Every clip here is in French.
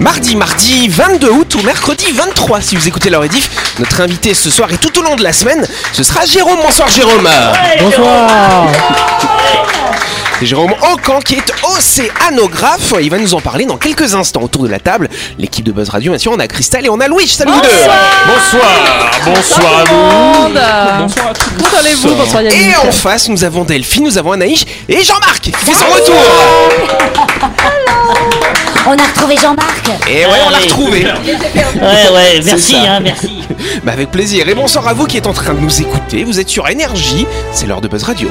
Mardi, mardi 22 août ou mercredi 23 si vous écoutez leur édif. Notre invité ce soir et tout au long de la semaine, ce sera Jérôme. Bonsoir Jérôme. Bonsoir. Jérôme Ocan qui est océanographe. Il va nous en parler dans quelques instants autour de la table. L'équipe de Buzz Radio, bien sûr, on a Christelle et on a Louis. Salut vous deux. Bonsoir, bonsoir à vous. Bonsoir à tous. Comment allez-vous Bonsoir Yannick. Et en face, nous avons Delphine, nous avons Anaïs et Jean-Marc qui fait son retour. On a retrouvé Jean-Marc. Et ouais, on l'a retrouvé. Ouais, ouais, merci, hein, merci. Bah avec plaisir. Et bonsoir à vous qui êtes en train de nous écouter. Vous êtes sur Énergie. C'est l'heure de Buzz Radio.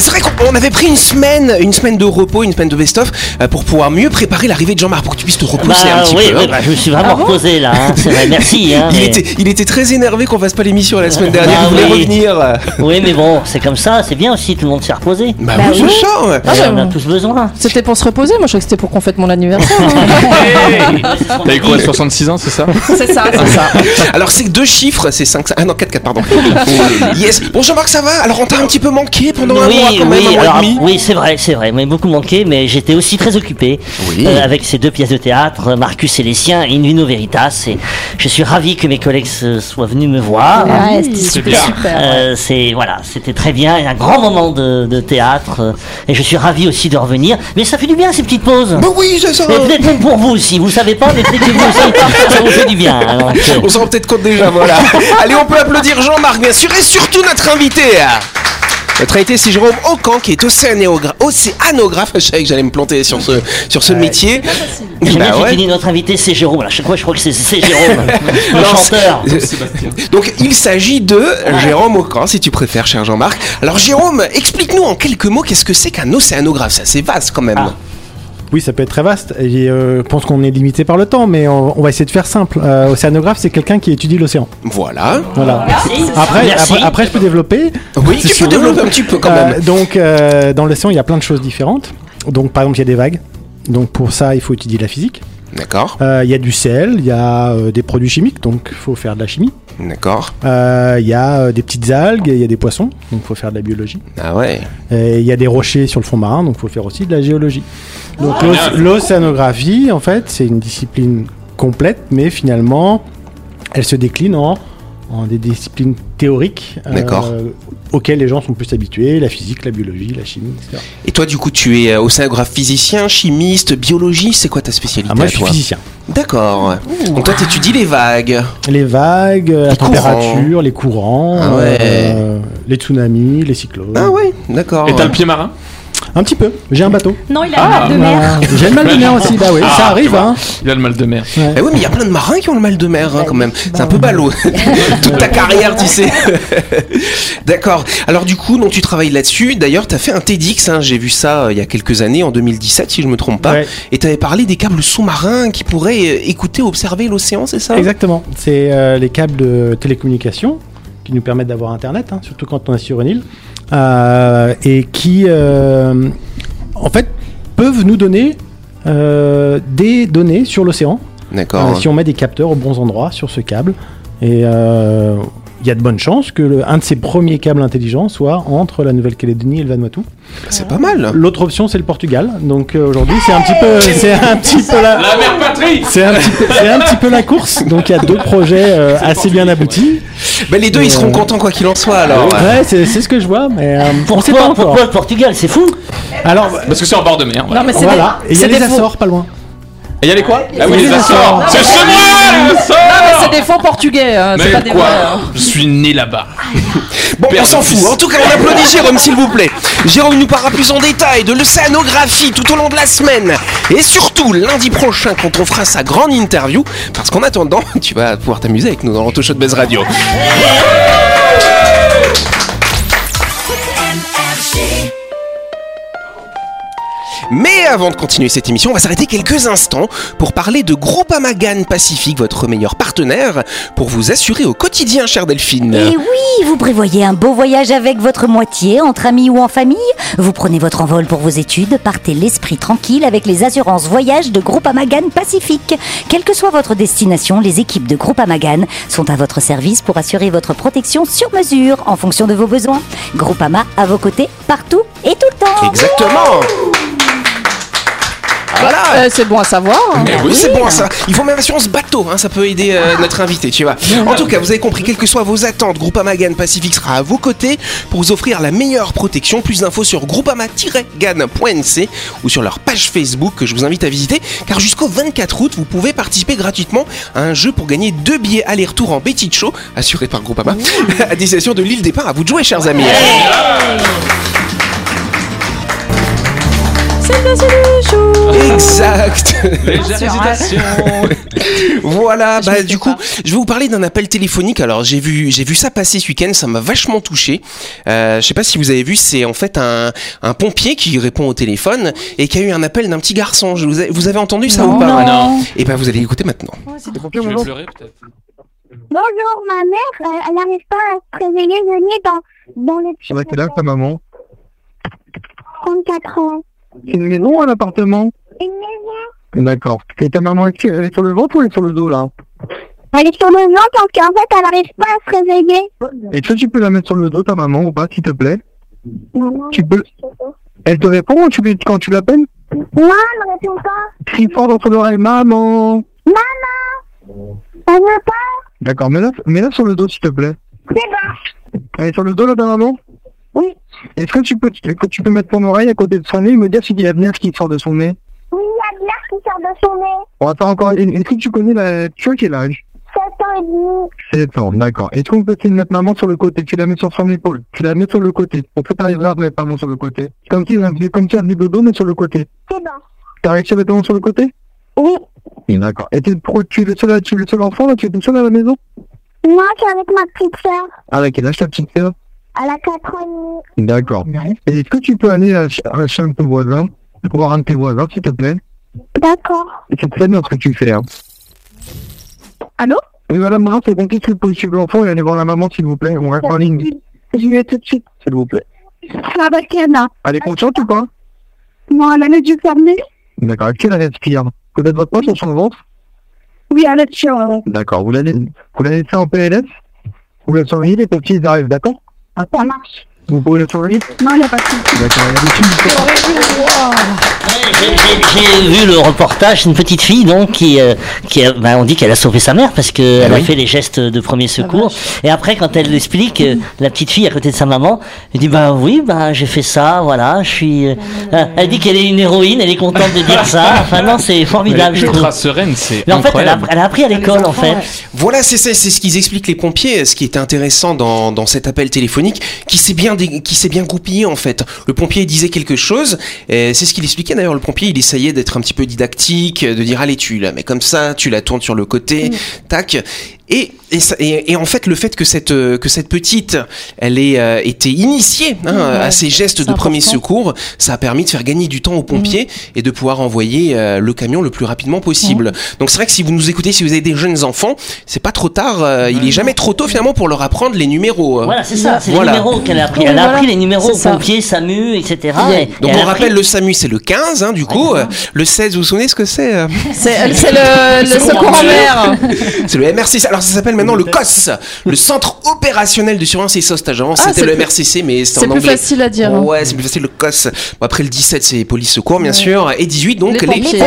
C'est vrai qu'on avait pris une semaine, une semaine de repos, une semaine de best-of euh, pour pouvoir mieux préparer l'arrivée de Jean-Marc pour que tu puisses te reposer Bah, un petit oui, peu. oui, hein. bah, je me suis vraiment reposé là, hein, c'est vrai, merci. Hein, Il mais- était, il était très énervé qu'on fasse pas l'émission la semaine dernière. Bah il voulait oui. revenir. Oui, mais bon, c'est comme ça, c'est bien aussi, tout le monde s'est reposé. Bah, Bah oui, oui. c'est ça. ouais. Euh, on a tous besoin. C'était pour se reposer, moi je croyais que c'était pour qu'on fête mon anniversaire. T'as eu quoi, 66 ans, c'est ça c'est ça, c'est ça. Alors c'est deux chiffres, c'est 5, ah non 4, 4 pardon. yes. Bon Jean-Marc ça va? Alors on t'a un petit peu manqué pendant un oui, même, oui, un mois alors, et demi. oui, c'est vrai, c'est vrai. Mais beaucoup manqué, mais j'étais aussi très occupé Oui. euh, avec ces deux pièces de théâtre, Marcus et les siens et Nuno Veritas. Et je suis ravi que mes collègues se- soient venus me voir. Ouais, c'était super. super. Euh, c'est voilà, c'était très bien, un grand moment de, de théâtre euh, et je suis ravi aussi de revenir. Mais ça fait du bien ces petites pauses. Bah oui c'est ça. Mais peut-être même pour vous aussi, vous savez pas, mais peut-être que vous aussi, ça vous fait du bien. hein, On s'en rend peut-être compte déjà, voilà. Allez, on peut applaudir Jean-Marc, bien sûr, et surtout notre invité. Notre invité, c'est Jérôme Ocan, qui est océanogra- océanographe. Je savais que j'allais me planter sur ce, sur ce métier. J'aime bien Bah que ouais. tu dis notre invité, c'est Jérôme. À chaque fois, je crois que c'est c'est Jérôme, le Non, chanteur. c'est- Donc, il s'agit de Jérôme Ocan, si tu préfères, cher Jean-Marc. Alors, Jérôme, explique-nous en quelques mots qu'est-ce que c'est qu'un océanographe? C'est assez vaste quand même. Ah. Oui, ça peut être très vaste. Et euh, je pense qu'on est limité par le temps, mais on, on va essayer de faire simple. Euh, océanographe, c'est quelqu'un qui étudie l'océan. Voilà. Voilà. Après, Merci. après, après, je peux développer. Oui, tu peux développer un petit peu quand Euh, même. donc, euh, dans l'océan, il y a plein de choses différentes. Donc, par exemple, il y a des vagues. Donc, pour ça, il faut étudier la physique. D'accord, Euh, Il y a du sel, il y a euh, des produits chimiques, donc il faut faire de la chimie. d'accord. Euh, Il y a euh, des petites algues, il y a des poissons, donc il faut faire de la biologie. Ah ouais. Il y a des rochers sur le fond marin, donc il faut faire aussi de la géologie. Donc Ah, l'océanographie, en fait, c'est une discipline complète, mais finalement, elle se décline en, en des disciplines théoriques euh, D'accord. auxquelles les gens sont plus habitués, la physique, la biologie, la chimie, etc. Et toi, du coup, tu es euh, océanographe physicien, chimiste, biologie, c'est quoi ta spécialité Ah, moi, à je suis physicien. D'accord. Donc toi, tu étudies les vagues. Les vagues, euh, la Les courants. température, les courants, Ah ouais. euh, les tsunamis, les cyclones. Ah ouais, d'accord. Et t'as le pied marin? Un petit peu. J'ai un bateau. Non, il a mal de mer. J'ai le mal de mer aussi. Bah oui, Ah, ça tu arrive. Hein. Il a le mal de mer. Eh oui, mais il y a plein de marins qui ont le mal de mer hein, quand même. C'est un peu ballot. Toute ta carrière, tu sais. D'accord. Alors du coup, donc tu travailles là-dessus. D'ailleurs, tu as fait un TEDx, hein, j'ai vu ça euh, il y a quelques années, en 2017 si je me trompe pas. Ouais. Et tu avais parlé des câbles sous-marins qui pourraient euh, écouter, observer l'océan, c'est ça? Exactement. C'est euh, les câbles de télécommunication qui nous permettent d'avoir Internet, hein, surtout quand on est sur une île, et qui, euh, en fait, peuvent nous donner euh, des données sur l'océan D'accord. euh, si on met des capteurs aux bons endroits sur ce câble. Et euh, il y a de bonnes chances que le- un de ces premiers câbles intelligents soit entre la Nouvelle-Calédonie et le Vanuatu. C'est pas mal. L'autre option, c'est le Portugal. Donc euh, aujourd'hui, c'est un petit peu, c'est un petit peu la, La mère patrie c'est un, petit peu- c'est un petit peu la course, donc il y a deux projets euh, assez bien aboutis. Ben, les deux, ils seront contents quoi qu'il en soit alors. Ouais, c'est c'est ce que je vois, mais euh, on sait pas Pourquoi, encore. pourquoi le Portugal C'est fou Alors Parce que c'est en bord de mer. voilà. Non, mais c'est voilà, et il y a les Açores pas loin. Et il y a les quoi Ah oui, les Açores. C'est chez moi, les Açores c'est des faux portugais, hein, c'est pas Mais des quoi vrais, hein. Je suis né là-bas. Bon, Père on s'en fout. En tout cas, on applaudit Jérôme, s'il vous plaît. Jérôme nous parlera plus en détail de l'océanographie tout au long de la semaine. Et surtout, lundi prochain, quand on fera sa grande interview. Parce qu'en attendant, tu vas pouvoir t'amuser avec nous dans de Buzz Radio. Mais avant de continuer cette émission, on va s'arrêter quelques instants pour parler de Groupama Gan Pacifique, votre meilleur partenaire, pour vous assurer au quotidien, chère Delphine. Et oui, vous prévoyez un beau voyage avec votre moitié, entre amis ou en famille. Vous prenez votre envol pour vos études, partez l'esprit tranquille avec les assurances voyage de Groupe Amagan Pacifique. Quelle que soit votre destination, les équipes de Groupe Amagan sont à votre service pour assurer votre protection sur mesure en fonction de vos besoins. Groupama à vos côtés, partout et tout le temps. Exactement. Voilà. Euh, c'est bon à savoir. hein. Oui, c'est bon ça. Il faut même assurance bateau, hein, ça peut aider euh, notre invité, tu vois. En tout cas, vous avez compris, quelles que soient vos attentes, Groupama Gan Pacifique sera à vos côtés pour vous offrir la meilleure protection. Plus d'infos sur groupama-gan.nc ou sur leur page Facebook que je vous invite à visiter, car jusqu'au 24 août, vous pouvez participer gratuitement à un jeu pour gagner deux billets aller-retour en Betty Show, assuré par Groupama, à destination de l'île des Pins. À vous de jouer, chers amis. Exact. Légère hésitation. Voilà, Je bah du coup, pas. je vais vous parler d'un appel téléphonique. Alors j'ai vu, j'ai vu ça passer ce week-end, ça m'a vachement touché. Euh, je sais pas si vous avez vu, c'est en fait un, un pompier qui répond au téléphone et qui a eu un appel d'un petit garçon. Je vous, ai- vous avez entendu ça ou pas Non. Non. Et ben vous allez écouter maintenant. Je vais pleurer peut-être. Bonjour, ma mère, euh, elle n'arrive pas à se réveiller, venez dans, dans le Ça va quel âge ta maman 34 ans. C'est une maison ou un appartement Une maison D'accord. Et ta maman, est-ce qu'elle est sur le ventre ou elle est sur le dos là Elle est sur le ventre parce qu'en fait, elle n'arrive pas à se réveiller. Est-ce que tu peux la mettre sur le dos ta maman ou pas s'il te plaît Maman, Tu peux. Elle te répond tu, quand tu l'appelles non, elle ne répond pas. Crie fort dans son oreille, maman Elle veut pas. D'accord, mets-la mets-la sur le dos s'il te plaît. C'est bon. Elle est sur le dos là ta maman Oui. Est-ce que tu peux que tu peux mettre ton oreille à côté de son nez et me dire s'il y a de l'air qui sort de son nez? Oui, il y a de l'air qui sort de son nez. On va faire encore. Est-ce que tu connais la. Tu as quel âge? 7 ans et demi. 7 ans, d'accord. Est-ce qu'on peut essayer de mettre maman sur le côté? Tu la mets sur son épaule. Tu la mets sur le côté. On peut pas arriver à mettre maman sur le côté. Comme si, comme si elle de dos, mais sur le côté. C'est bon. T'as réussi à mettre maman sur le côté? Oui. Oui, d'accord. Et tu es le seul, tu es le seul enfant, là? Tu es tout seul à la maison? Moi, je suis avec ma petite sœur. Ah, quel âge ta petite sœur? Elle a 4 ans et demi. D'accord. Et est-ce que tu peux aller à, à chez un de tes voisins pour voir un de tes voisins, s'il te plaît? D'accord. Et C'est très bien ce que tu fais, hein. Allô? Oui, madame Brun, c'est bon, qu'est-ce que possible l'enfant et allez voir la maman, s'il vous plaît. On reste en ligne. Je vais tout de suite. S'il vous plaît. Anna. Elle est consciente ou pas? Non, elle a les yeux fermés. D'accord. Est-ce qu'elle respire Peut-être votre poche sur son ventre Oui, elle est sur. D'accord. Vous la, vous la laissez en PLS Vous la surveillez, les petits ils arrivent, d'accord? Ça marche. Vous pouvez la surveiller Non, il n'y a pas de a J'ai- vu le reportage, une petite fille donc qui, euh, qui a- ben, on dit qu'elle a sauvé sa mère parce qu'elle Ah a oui. fait les gestes de premier secours. Et après, quand elle l'explique, euh, la petite fille à côté de sa maman, elle dit bah oui, bah j'ai fait ça, voilà, je suis. euh, elle dit qu'elle est une héroïne, elle est contente de dire ça. Enfin non, c'est Elle est formidable. je trouve. ultra sereine, c'est Mais en fait, elle a, elle a appris à l'école en fait. Voilà, c'est c'est c'est ce qu'ils expliquent les pompiers. Ce qui était intéressant dans, dans cet appel téléphonique, qui s'est bien qui s'est bien goupillé en fait. Le pompier disait quelque chose. C'est ce qu'il expliquait d'ailleurs. Le pompier, il essayait d'être un petit peu didactique, de dire allez tu la mets comme ça, tu la tournes sur le côté, tac. Et, et, ça- et, et en fait, le fait que cette, euh, que cette petite, elle ait euh, été initiée hein, à ces gestes de premier secours, ça a permis de faire gagner du temps aux pompiers et de pouvoir envoyer euh, le camion le plus rapidement possible. Donc c'est vrai que si vous nous écoutez, si vous avez des jeunes enfants, c'est pas trop tard. euh, il est jamais trop tôt finalement pour leur apprendre les numéros. Voilà, c'est ça, c'est Voilà. les numéros qu'elle a appris. Oui, Elle a voilà. appris les numéros pompiers, SAMU, etc. Et, et Donc on appris- rappelle le SAMU, c'est le 15, hein, du coup. euh, Le 16, vous vous souvenez ce que c'est euh C'est c'est le, le secours en mer. C'est le MRCC. Alors ça s'appelle maintenant le COS, le Centre opérationnel de surveillance et sauvetage. Avant Ah, c'était c'est le plus- MRCC, mais C'est en plus anglais. facile à dire. hein. Ouais, c'est plus facile le Bon, après le 17, c'est police secours, bien sûr. Et 18, donc Les les, pompiers.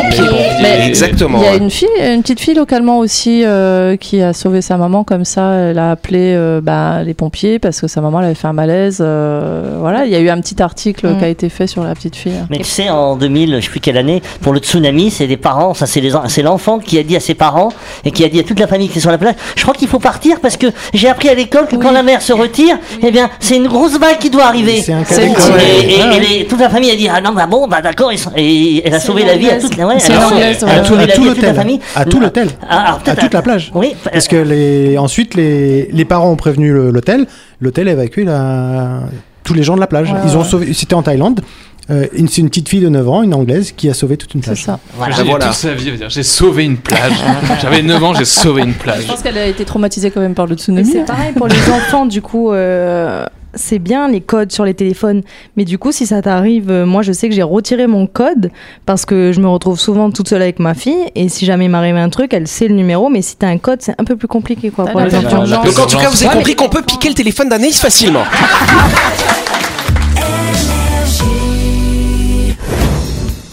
Mais- Exactement. Il y a une fille, une petite fille localement aussi euh, qui a sauvé sa maman comme ça. Elle a appelé euh, bah, les pompiers parce que sa maman elle avait fait un malaise. euh, voilà, il y a eu un petit article Mm. qui a été fait sur la petite fille. Mais tu sais, en 2000, je sais plus quelle année, pour le tsunami, c'est des parents, ça c'est l'enfant qui a dit à ses parents et qui a dit à toute la famille qui était sur la plage, je crois qu'il faut partir parce que j'ai appris à l'école que quand la mer se retire, eh bien, c'est une grosse vague qui doit arriver. C'est un cas Et, et- Ouais. et les- toute la famille a dit ah non bah bon bah d'accord ils sont- et elle a sauvé la vie à toute la ouais, C'est elle a sauvé- anglaise, elle a ouais. sauvé à la tout vie à toute la l'hôtel. famille À tout l'hôtel. Ah, alors, À peut-être toute la plage. oui Parce que les, ensuite, les, les parents ont prévenu le- l'hôtel. L'hôtel a évacué la, tous les gens de la plage. Ouais, Ils ont ouais. sauvé. C'était en Thaïlande. euh, une- c'est une petite fille de 9 ans, une anglaise, qui a sauvé toute une C'est plage. ça. Voilà. J'ai voilà. toute sa vie, elle va dire, j'ai sauvé une plage. J'avais 9 ans, j'ai sauvé une plage. Je pense qu'elle a été traumatisée quand même par le Et tsunami. C'est pareil pour les enfants, du coup, euh, c'est bien les codes sur les téléphones. Mais du coup, si ça t'arrive, euh, moi je sais que j'ai retiré mon code parce que je me retrouve souvent toute seule avec ma fille. Et si jamais il m'arrive un truc, elle sait le numéro. Mais si t'as un code, c'est un peu plus compliqué quoi, pour les d'urgence. Donc en tout cas, vous avez Ouais, compris qu'on peut piquer le téléphone d'Anaïs facilement.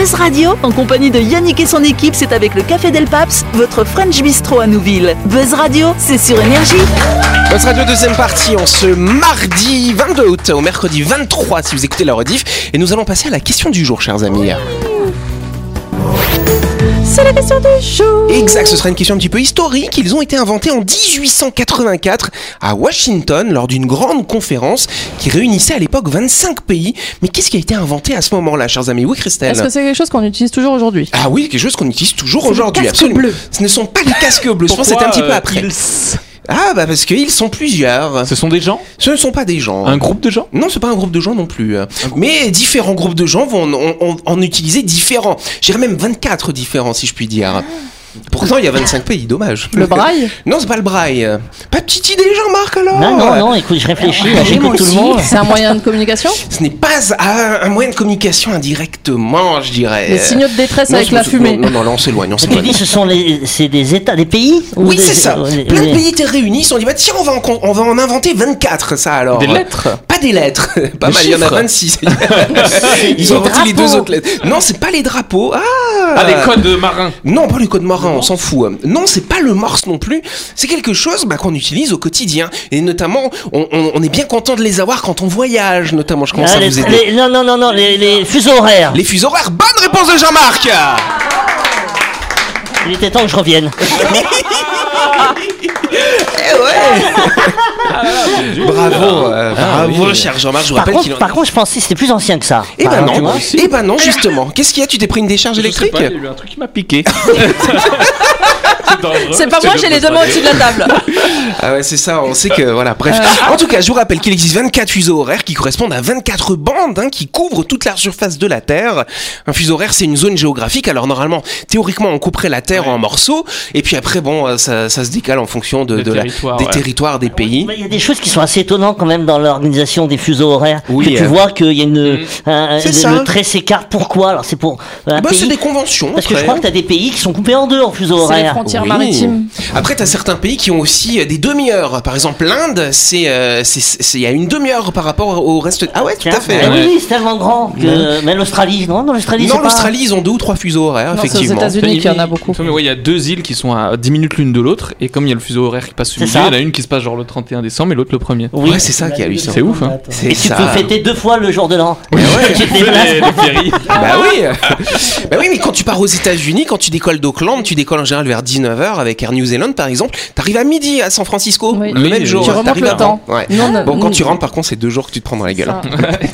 Buzz Radio, en compagnie de Yannick et son équipe, c'est avec le Café Del Paps, votre French Bistro à Nouville. Buzz Radio, c'est sur Énergie. Notre radio deuxième partie en ce mardi 22 août au mercredi 23 si vous écoutez la rediff. Et nous allons passer à la question du jour, chers amis. C'est la question du jour. Exact, ce sera une question un petit peu historique. Ils ont été inventés en 1884 à Washington lors d'une grande conférence qui réunissait à l'époque 25 pays. Mais qu'est-ce qui a été inventé à ce moment-là, chers amis? Oui, Christelle Est-ce que c'est quelque chose qu'on utilise toujours aujourd'hui? Ah oui, quelque chose qu'on utilise toujours aujourd'hui, absolument. bleus. Ce ne sont pas les casques bleus, je pense que c'était un petit peu euh, après. ils- Ah bah parce qu'ils sont plusieurs. Ce sont des gens? Ce ne sont pas des gens. Un groupe de gens? Non, c'est pas un groupe de gens non plus. Mais différents groupes de gens vont en, en- en utiliser différents. J'irais même 24 différents, si je puis dire. Pourtant, il y a 25 pays, dommage. Le braille? Non, c'est pas le braille. Pas de petite idée, Jean-Marc, alors Non, non, non, écoute, je réfléchis, là, j'écoute tout le monde. C'est un moyen de communication? Ce n'est pas un, un moyen de communication indirectement, je dirais. Les signaux de détresse Non, avec la fumée. Non, non, non, là, on s'éloigne, on Tu s'éloigne. dis, ce sont les, c'est des États, des pays ou Oui, des- c'est ça. les- Plein de les- pays étaient réunis, ils se sont dit, bah tiens, on va en, on va en inventer 24, ça alors. Des lettres? Pas des lettres. Pas Des mal, il y en a chiffres. 26. ils ont inventé les deux autres lettres. Non, c'est pas les drapeaux. Ah Ah, les codes marins Non, pas les codes marins, on s'en fout. Non, c'est pas le morse non plus. C'est quelque chose bah, qu'on utilise au quotidien. Et notamment, on, on- on est bien content de les avoir quand on voyage, notamment. Je commence Ah, à les- vous aider. les- non, non, non, non, les, les fuseaux horaires. Les fuseaux horaires, bonne réponse de Jean-Marc Il était temps que je revienne. Eh ouais Bravo, euh, bravo, cher Jean-Marc. Je vous Par rappelle qu'il contre, en... par contre, je pensais que c'était plus ancien que ça. Eh ben Bah, tu non, vois. eh ben non, justement. Qu'est-ce qu'il y a? Tu t'es pris une décharge Je sais électrique? pas, il y a eu un truc qui m'a piqué. C'est pas moi, j'ai les deux mains au-dessus de la table. Ah ouais, c'est ça, on sait que voilà, bref. En tout cas, je vous rappelle qu'il existe 24 fuseaux horaires qui correspondent à 24 bandes hein, qui couvrent toute la surface de la Terre. Un fuseau horaire, c'est une zone géographique. Alors normalement, théoriquement, on couperait la Terre en morceaux et puis après bon, euh, ça, ça se décale en fonction de, Des la- territoires, des ouais. territoires, des pays. Il y a des choses qui sont assez étonnantes quand même dans l'organisation des fuseaux horaires. Oui, que tu euh. vois qu'il y a une, un- C'est le, ça. le trait s'écarte. Pourquoi? Alors c'est pour un Bah, c'est des conventions. Parce que je crois que tu as des pays qui sont coupés en deux en fuseaux horaires. Frontières Oui. maritimes. Après, tu as certains pays qui ont aussi euh, des demi-heures. Par exemple, l'Inde, c'est euh, c'est- c'est- il y a une demi-heure par rapport au reste. Ah ouais, tout à fait. eh hein. oui, c'est tellement grand que. Mais l'Australie, non, non, l'Australie, Non, pas. l'Australie, ils ont deux ou trois fuseaux horaires, Non, c'est aux effectivement. États-Unis qu'il y en a beaucoup. Mais ouais, il y a deux îles qui sont à 10 minutes l'une de l'autre, et comme il y a le fuseau horaire qui passe sur C'est le ça. il y en a une qui se passe genre le 31 décembre et l'autre le 1er. Oui. Ouais, c'est ça qui est hallucinant. C'est ouf, hein. Et tu ça. peux fêter deux fois le jour de l'an. ouais. Bah oui Bah oui, mais quand tu pars aux États-Unis, quand tu décolles d'Auckland, tu décolles en général vers 19h avec Air New Zealand par exemple, t'arrives à midi à San Francisco, Oui. le Oui, même oui. jour. Tu remontes t'arrives le temps. Ouais. Bon, quand tu rentres, par contre, c'est deux jours que tu te prends dans la gueule. Hein.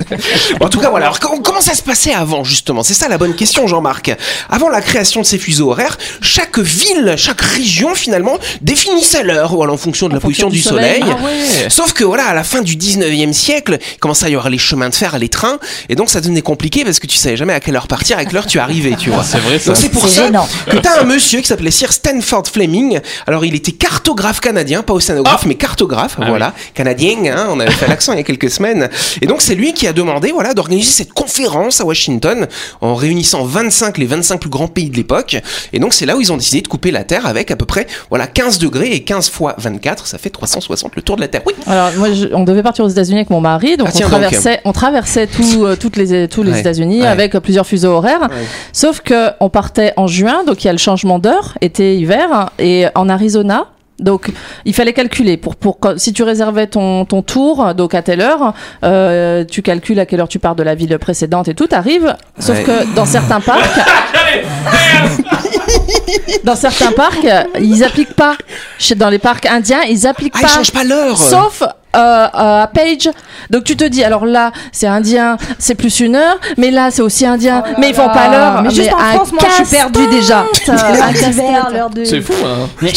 en tout cas, voilà. Alors, comment comment ça se passait avant, justement? C'est ça la bonne question, Jean-Marc. Avant la création de ces fuseaux horaires, chaque ville, chaque région, finalement, définissait l'heure voilà, en fonction de la position du soleil. Ah ouais. Sauf que voilà, à la fin du 19e siècle, il commençait à y avoir les chemins de fer, les trains, et donc ça devenait compliqué parce que tu savais jamais à quelle heure partir, à quelle heure tu arrivais, tu vois. C'est vrai ça. Donc c'est pour C'est ça gênant. que t'as un monsieur qui s'appelait Sir Stanford Fleming. Alors il était cartographe canadien, pas océanographe, mais cartographe, Ah voilà, canadien. Hein, on avait fait l'accent il y a quelques semaines. Et donc c'est lui qui a demandé, voilà, d'organiser cette conférence à Washington en réunissant 25 les 25 plus grands pays de l'époque. Et donc c'est là où ils ont décidé de couper la Terre avec à peu près, voilà, 15 degrés et 15 fois 24, ça fait 360 le tour de la Terre. Oui. Alors moi, je- on devait partir aux États-Unis avec mon mari, donc Ah, tiens on donc. traversait, on traversait tout, euh, toutes les, tous les Ouais. États-Unis Ouais. avec euh, plusieurs fuseaux horaires. Sauf que on partait en juin, donc il y a le changement d'heure, été, hiver, et en Arizona. Donc, il fallait calculer pour pour si tu réservais ton ton tour, donc à telle heure, euh, tu calcules à quelle heure tu pars de la ville précédente et tout arrive. Sauf Ouais. que dans certains parcs, Dans certains parcs, ils appliquent pas. Chez- Dans les parcs indiens, ils appliquent Ah, pas. ils changent pas l'heure. Sauf à Page. Donc tu te dis, alors là, c'est indien, c'est plus une heure, mais là, c'est aussi indien, mais ils font pas l'heure. Mais juste en un France, moi, je suis perdue déjà. C'est fou, hein. Mais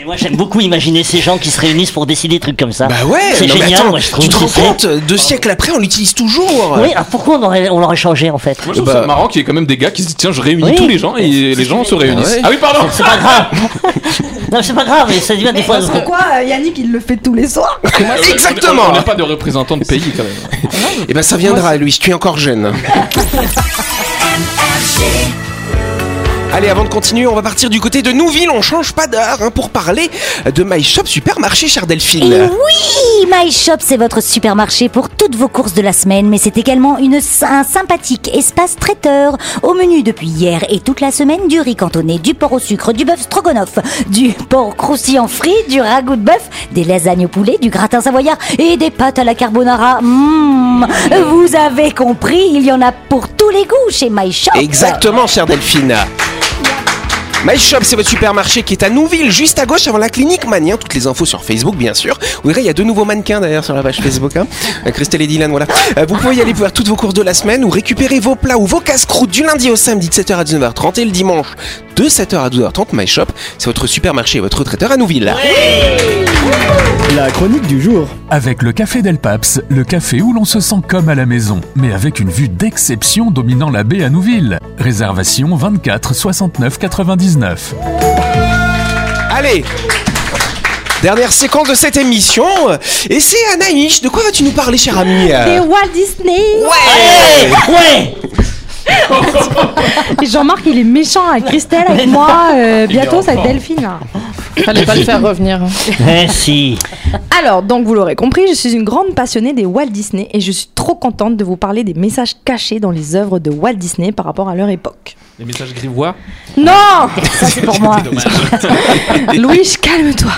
mais moi j'aime beaucoup imaginer ces gens qui se réunissent pour décider des trucs comme ça. Bah ouais, c'est mais génial. attends, moi, je trouve tu te rends compte, deux siècles après, on l'utilise toujours. Oui, alors pourquoi on aurait, on l'aurait changé en fait Moi, je trouve Bah- ça marrant qu'il y ait quand même des gars qui se disent tiens, je réunis Oui. tous les gens et les gens se réunissent. Ouais. Ah oui, pardon C'est pas grave. non, c'est pas grave, mais ça devient des fois. Pourquoi euh, Yannick il le fait tous les soirs Exactement. On n'est pas de représentants de pays quand même. Et ben ça viendra, Louis, tu es encore jeune. Allez, avant de continuer, on va partir du côté de Nouville, on change pas d'heure hein, pour parler de My Shop Supermarché, chère Delphine. Et oui, My Shop, c'est votre supermarché pour toutes vos courses de la semaine, mais c'est également une, un sympathique espace traiteur. Au menu depuis hier et toute la semaine, du riz cantonné, du porc au sucre, du bœuf stroganoff, du porc croustillant frit, du ragoût de bœuf, des lasagnes au poulet, du gratin savoyard et des pâtes à la carbonara. Mmh, vous avez compris, il y en a pour tous les goûts chez My Shop. Exactement, chère Delphine. My Shop, c'est votre supermarché qui est à Nouville, juste à gauche avant la clinique Mania. Toutes les infos sur Facebook, bien sûr. Vous verrez, il y a deux nouveaux mannequins d'ailleurs sur la page Facebook. Hein. Euh, Christelle et Dylan, voilà. Euh, vous pouvez y aller pour faire toutes vos courses de la semaine ou récupérer vos plats ou vos casse-croûtes du lundi au samedi de 7h à 19h30 et le dimanche de 7h à 12h30. My Shop, c'est votre supermarché et votre traiteur à Nouville. La chronique du jour. Avec le Café Del Paps, le café où l'on se sent comme à la maison, mais avec une vue d'exception dominant la baie à Nouville. Réservation 24 69 99. Allez Dernière séquence de cette émission, et c'est Anaïs. De quoi vas-tu nous parler, cher ami? Des Walt Disney Ouais Ouais Jean-Marc il est méchant avec Christelle, avec moi, euh, bientôt ça va être Delphine. là. Fallait pas le faire revenir. Eh si Alors, donc vous l'aurez compris, je suis une grande passionnée des Walt Disney et je suis trop contente de vous parler des messages cachés dans les œuvres de Walt Disney par rapport à leur époque. Les messages grivois. Non Ça, c'est pour moi. Louis, calme-toi.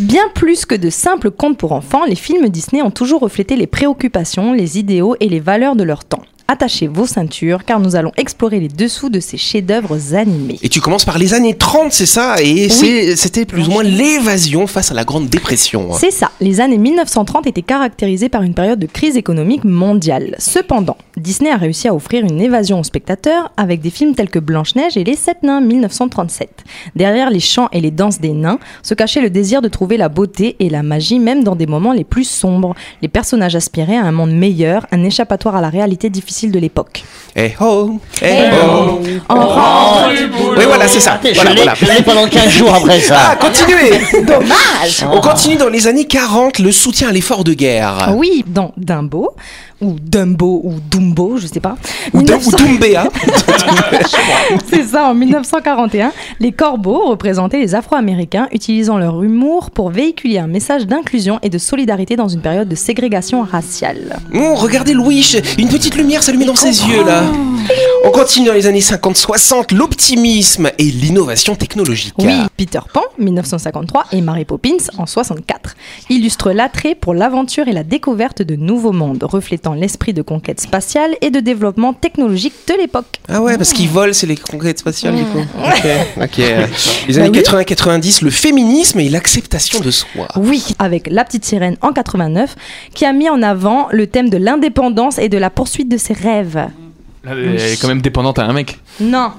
Bien plus que de simples contes pour enfants, les films Disney ont toujours reflété les préoccupations, les idéaux et les valeurs de leur temps. Attachez vos ceintures car nous allons explorer les dessous de ces chefs-d'œuvre animés. Et tu commences par les années 30, c'est ça? Et c'était plus ou moins l'évasion face à la Grande Dépression. C'est ça, les années 1930 étaient caractérisées par une période de crise économique mondiale. Cependant, Disney a réussi à offrir une évasion aux spectateurs avec des films tels que Blanche-Neige et Les Sept Nains 1937. Derrière les chants et les danses des nains se cachait le désir de trouver la beauté et la magie même dans des moments les plus sombres. Les personnages aspiraient à un monde meilleur, un échappatoire à la réalité difficile de l'époque. Eh oh Eh oh En rentrant Oui, voilà, c'est ça. Je Voilà, l'ai voilà. je l'ai pendant 15 jours après Ah, ça. continuez Dommage On continue dans les années 40, le soutien à l'effort de guerre. Oui, dans Dumbo, ou Dumbo, ou Dumbo, je sais pas. Ou, Dum- 1900 ou Doumbéa. C'est ça, en 1941, les corbeaux représentaient les Afro-Américains utilisant leur humour pour véhiculer un message d'inclusion et de solidarité dans une période de ségrégation raciale. Oh, regardez Louis, une petite lumière s'allumer dans ses yeux là. On continue dans les années 50-60, l'optimisme et l'innovation technologique. Oui, Peter Pan, 1953, et Mary Poppins, en 64, illustrent l'attrait pour l'aventure et la découverte de nouveaux mondes, reflétant l'esprit de conquête spatiale et de développement technologique de l'époque. Ah ouais, parce qu'ils volent, c'est les conquêtes spatiales du coup. Ok, ok. Les Bah années oui. 80-90, le féminisme et l'acceptation de soi. Oui, avec La Petite Sirène en 89, qui a mis en avant le thème de l'indépendance et de la poursuite de ses rêves. Elle est quand même dépendante à un mec. Non.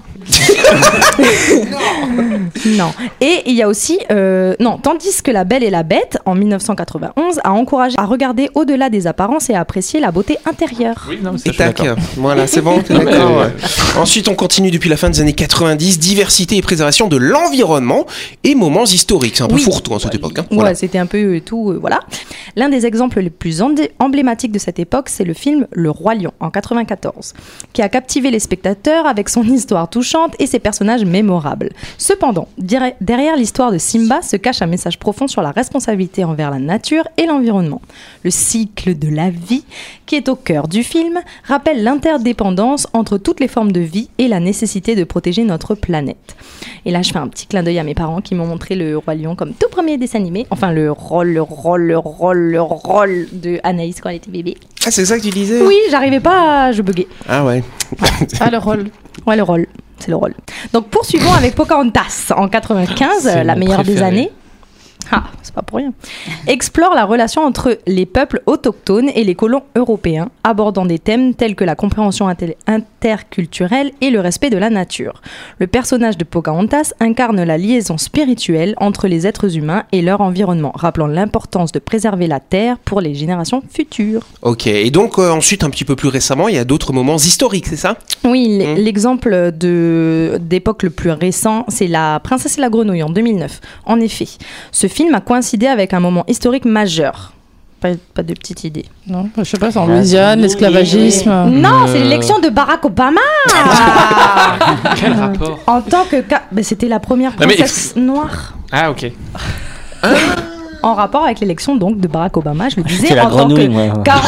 non. Et il y a aussi euh, non, tandis que La Belle et la Bête en 1991 a encouragé à regarder au-delà des apparences et à apprécier la beauté intérieure. Oui, non, mais ça, Et tac, d'accord. voilà, c'est bon, t'es d'accord. ouais. Ensuite, on continue depuis la fin des années 90, diversité et préservation de l'environnement et moments historiques. C'est un peu Oui. fourre-tout à cette époque. hein. Ouais, Voilà. c'était un peu euh, tout, euh, voilà. L'un des exemples les plus emblématiques de cette époque, c'est le film Le Roi Lion en 94, qui a captivé les spectateurs avec son histoire touchante et ses personnages mémorables. Cependant, derrière l'histoire de Simba se cache un message profond sur la responsabilité envers la nature et l'environnement. Le cycle de la vie, qui est au cœur du film, rappelle l'interdépendance entre toutes les formes de vie et la nécessité de protéger notre planète. Et là, je fais un petit clin d'œil à mes parents qui m'ont montré le Roi Lion comme tout premier dessin animé. Enfin, le rôle, le rôle, le rôle, le rôle de Anaïs quand elle était bébé. Ah, c'est ça que tu disais? Oui, j'arrivais pas, à... je buguais. Ah ouais. Ah, le rôle. Ouais, le rôle. c'est le rôle. Donc poursuivons avec Pocahontas en 95, C'est euh, la meilleure des années. Ah, c'est pas pour rien. Explore la relation entre les peuples autochtones et les colons européens, abordant des thèmes tels que la compréhension interculturelle et le respect de la nature. Le personnage de Pocahontas incarne la liaison spirituelle entre les êtres humains et leur environnement, rappelant l'importance de préserver la terre pour les générations futures. Ok, et donc euh, ensuite, un petit peu plus récemment, il y a d'autres moments historiques, c'est ça? Oui, Hmm. l'exemple de d'époque le plus récent, c'est La Princesse et la Grenouille en 2009. En effet, ce film a coïncidé avec un moment historique majeur. Pas, pas de petite idée. Non, je sais pas, c'est en Louisiane, l'esclavagisme. Non, c'est Euh. l'élection de Barack Obama Quel rapport en tant que ca- ben, c'était la première Ah, mais- princesse noire Ah, ok. en rapport avec l'élection donc de Barack Obama. Je le disais C'est la en tant que moi. 40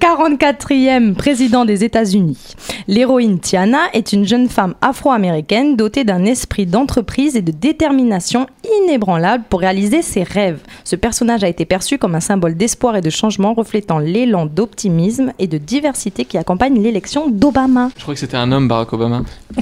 44e président des États-Unis. L'héroïne Tiana est une jeune femme afro-américaine dotée d'un esprit d'entreprise et de détermination inébranlable pour réaliser ses rêves. Ce personnage a été perçu comme un symbole d'espoir et de changement reflétant l'élan d'optimisme et de diversité qui accompagne l'élection d'Obama. Je crois que c'était un homme, Barack Obama.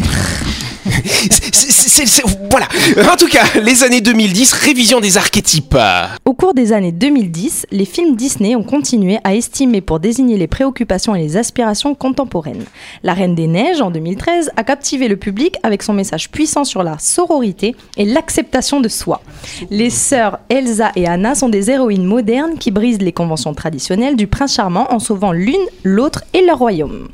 Voilà. En tout cas, les années 2010, révision des archétypes. Au cours des années 2010, les films Disney ont continué à estimer pour désigner les préoccupations et les aspirations contemporaines. La Reine des Neiges, en 2013, a captivé le public avec son message puissant sur la sororité et l'acceptation de soi. Les sœurs Elsa et Anna sont des héroïnes modernes qui brisent les conventions traditionnelles du prince charmant en sauvant l'une, l'autre et leur royaume.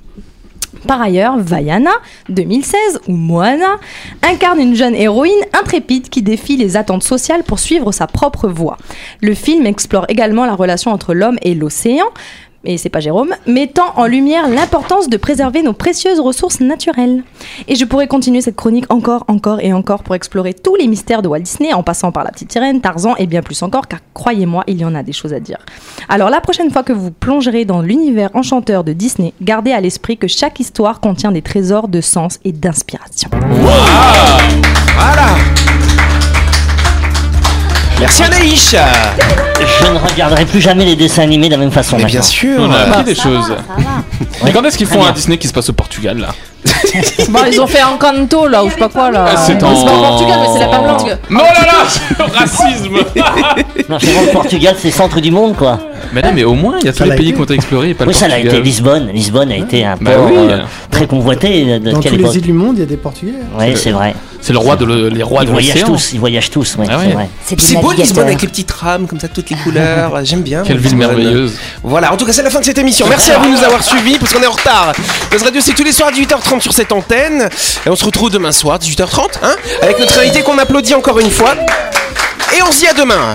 Par ailleurs, Vaiana, 2016, ou Moana, incarne une jeune héroïne intrépide qui défie les attentes sociales pour suivre sa propre voie. Le film explore également la relation entre l'homme et l'océan, et c'est pas Jérôme, mettant en lumière l'importance de préserver nos précieuses ressources naturelles. Et je pourrais continuer cette chronique encore, encore et encore pour explorer tous les mystères de Walt Disney en passant par la petite sirène, Tarzan et bien plus encore, car croyez-moi, il y en a des choses à dire. Alors la prochaine fois que vous plongerez dans l'univers enchanteur de Disney, gardez à l'esprit que chaque histoire contient des trésors de sens et d'inspiration. Voilà. Merci Anaïs. Je ne regarderai plus jamais les dessins animés de la même façon. Mais bien sûr. On a appris Bah, des choses. Mais quand est-ce qu'ils font un. Disney qui se passe au Portugal là Bon, ils ont fait un canto là, ou je sais pas quoi là. Ah, c'est pas en- au Portugal, mais c'est la Pamela. Non là là Racisme Non, c'est le Portugal, c'est le centre du monde, quoi. Mais non, mais au moins, il y a tous les l'a pays été. ont été explorés et pas le Oui, ça l'a Portugal. été. Lisbonne. Lisbonne a été un Bah port oui. euh, très convoité de, de Dans quelle tous les îles du monde, il y a des Portugais. Oui, c'est vrai. C'est le roi de le- les rois Ils de voyagent l'océan. tous, ils voyagent tous, oui, Ah c'est ouais. C'est C'est beau Lisbonne avec les petites rames comme ça, toutes les couleurs. J'aime bien. Quelle ville merveilleuse. Voilà, en tout cas, c'est la fin de cette émission. Merci à vous de nous avoir suivis parce qu'on est en retard. Buzz Radio, c'est tous les soirs à 18h30 sur cette antenne. Et on se retrouve demain soir, 18h30, hein, avec notre invité qu'on applaudit encore une fois. Et on se dit à demain.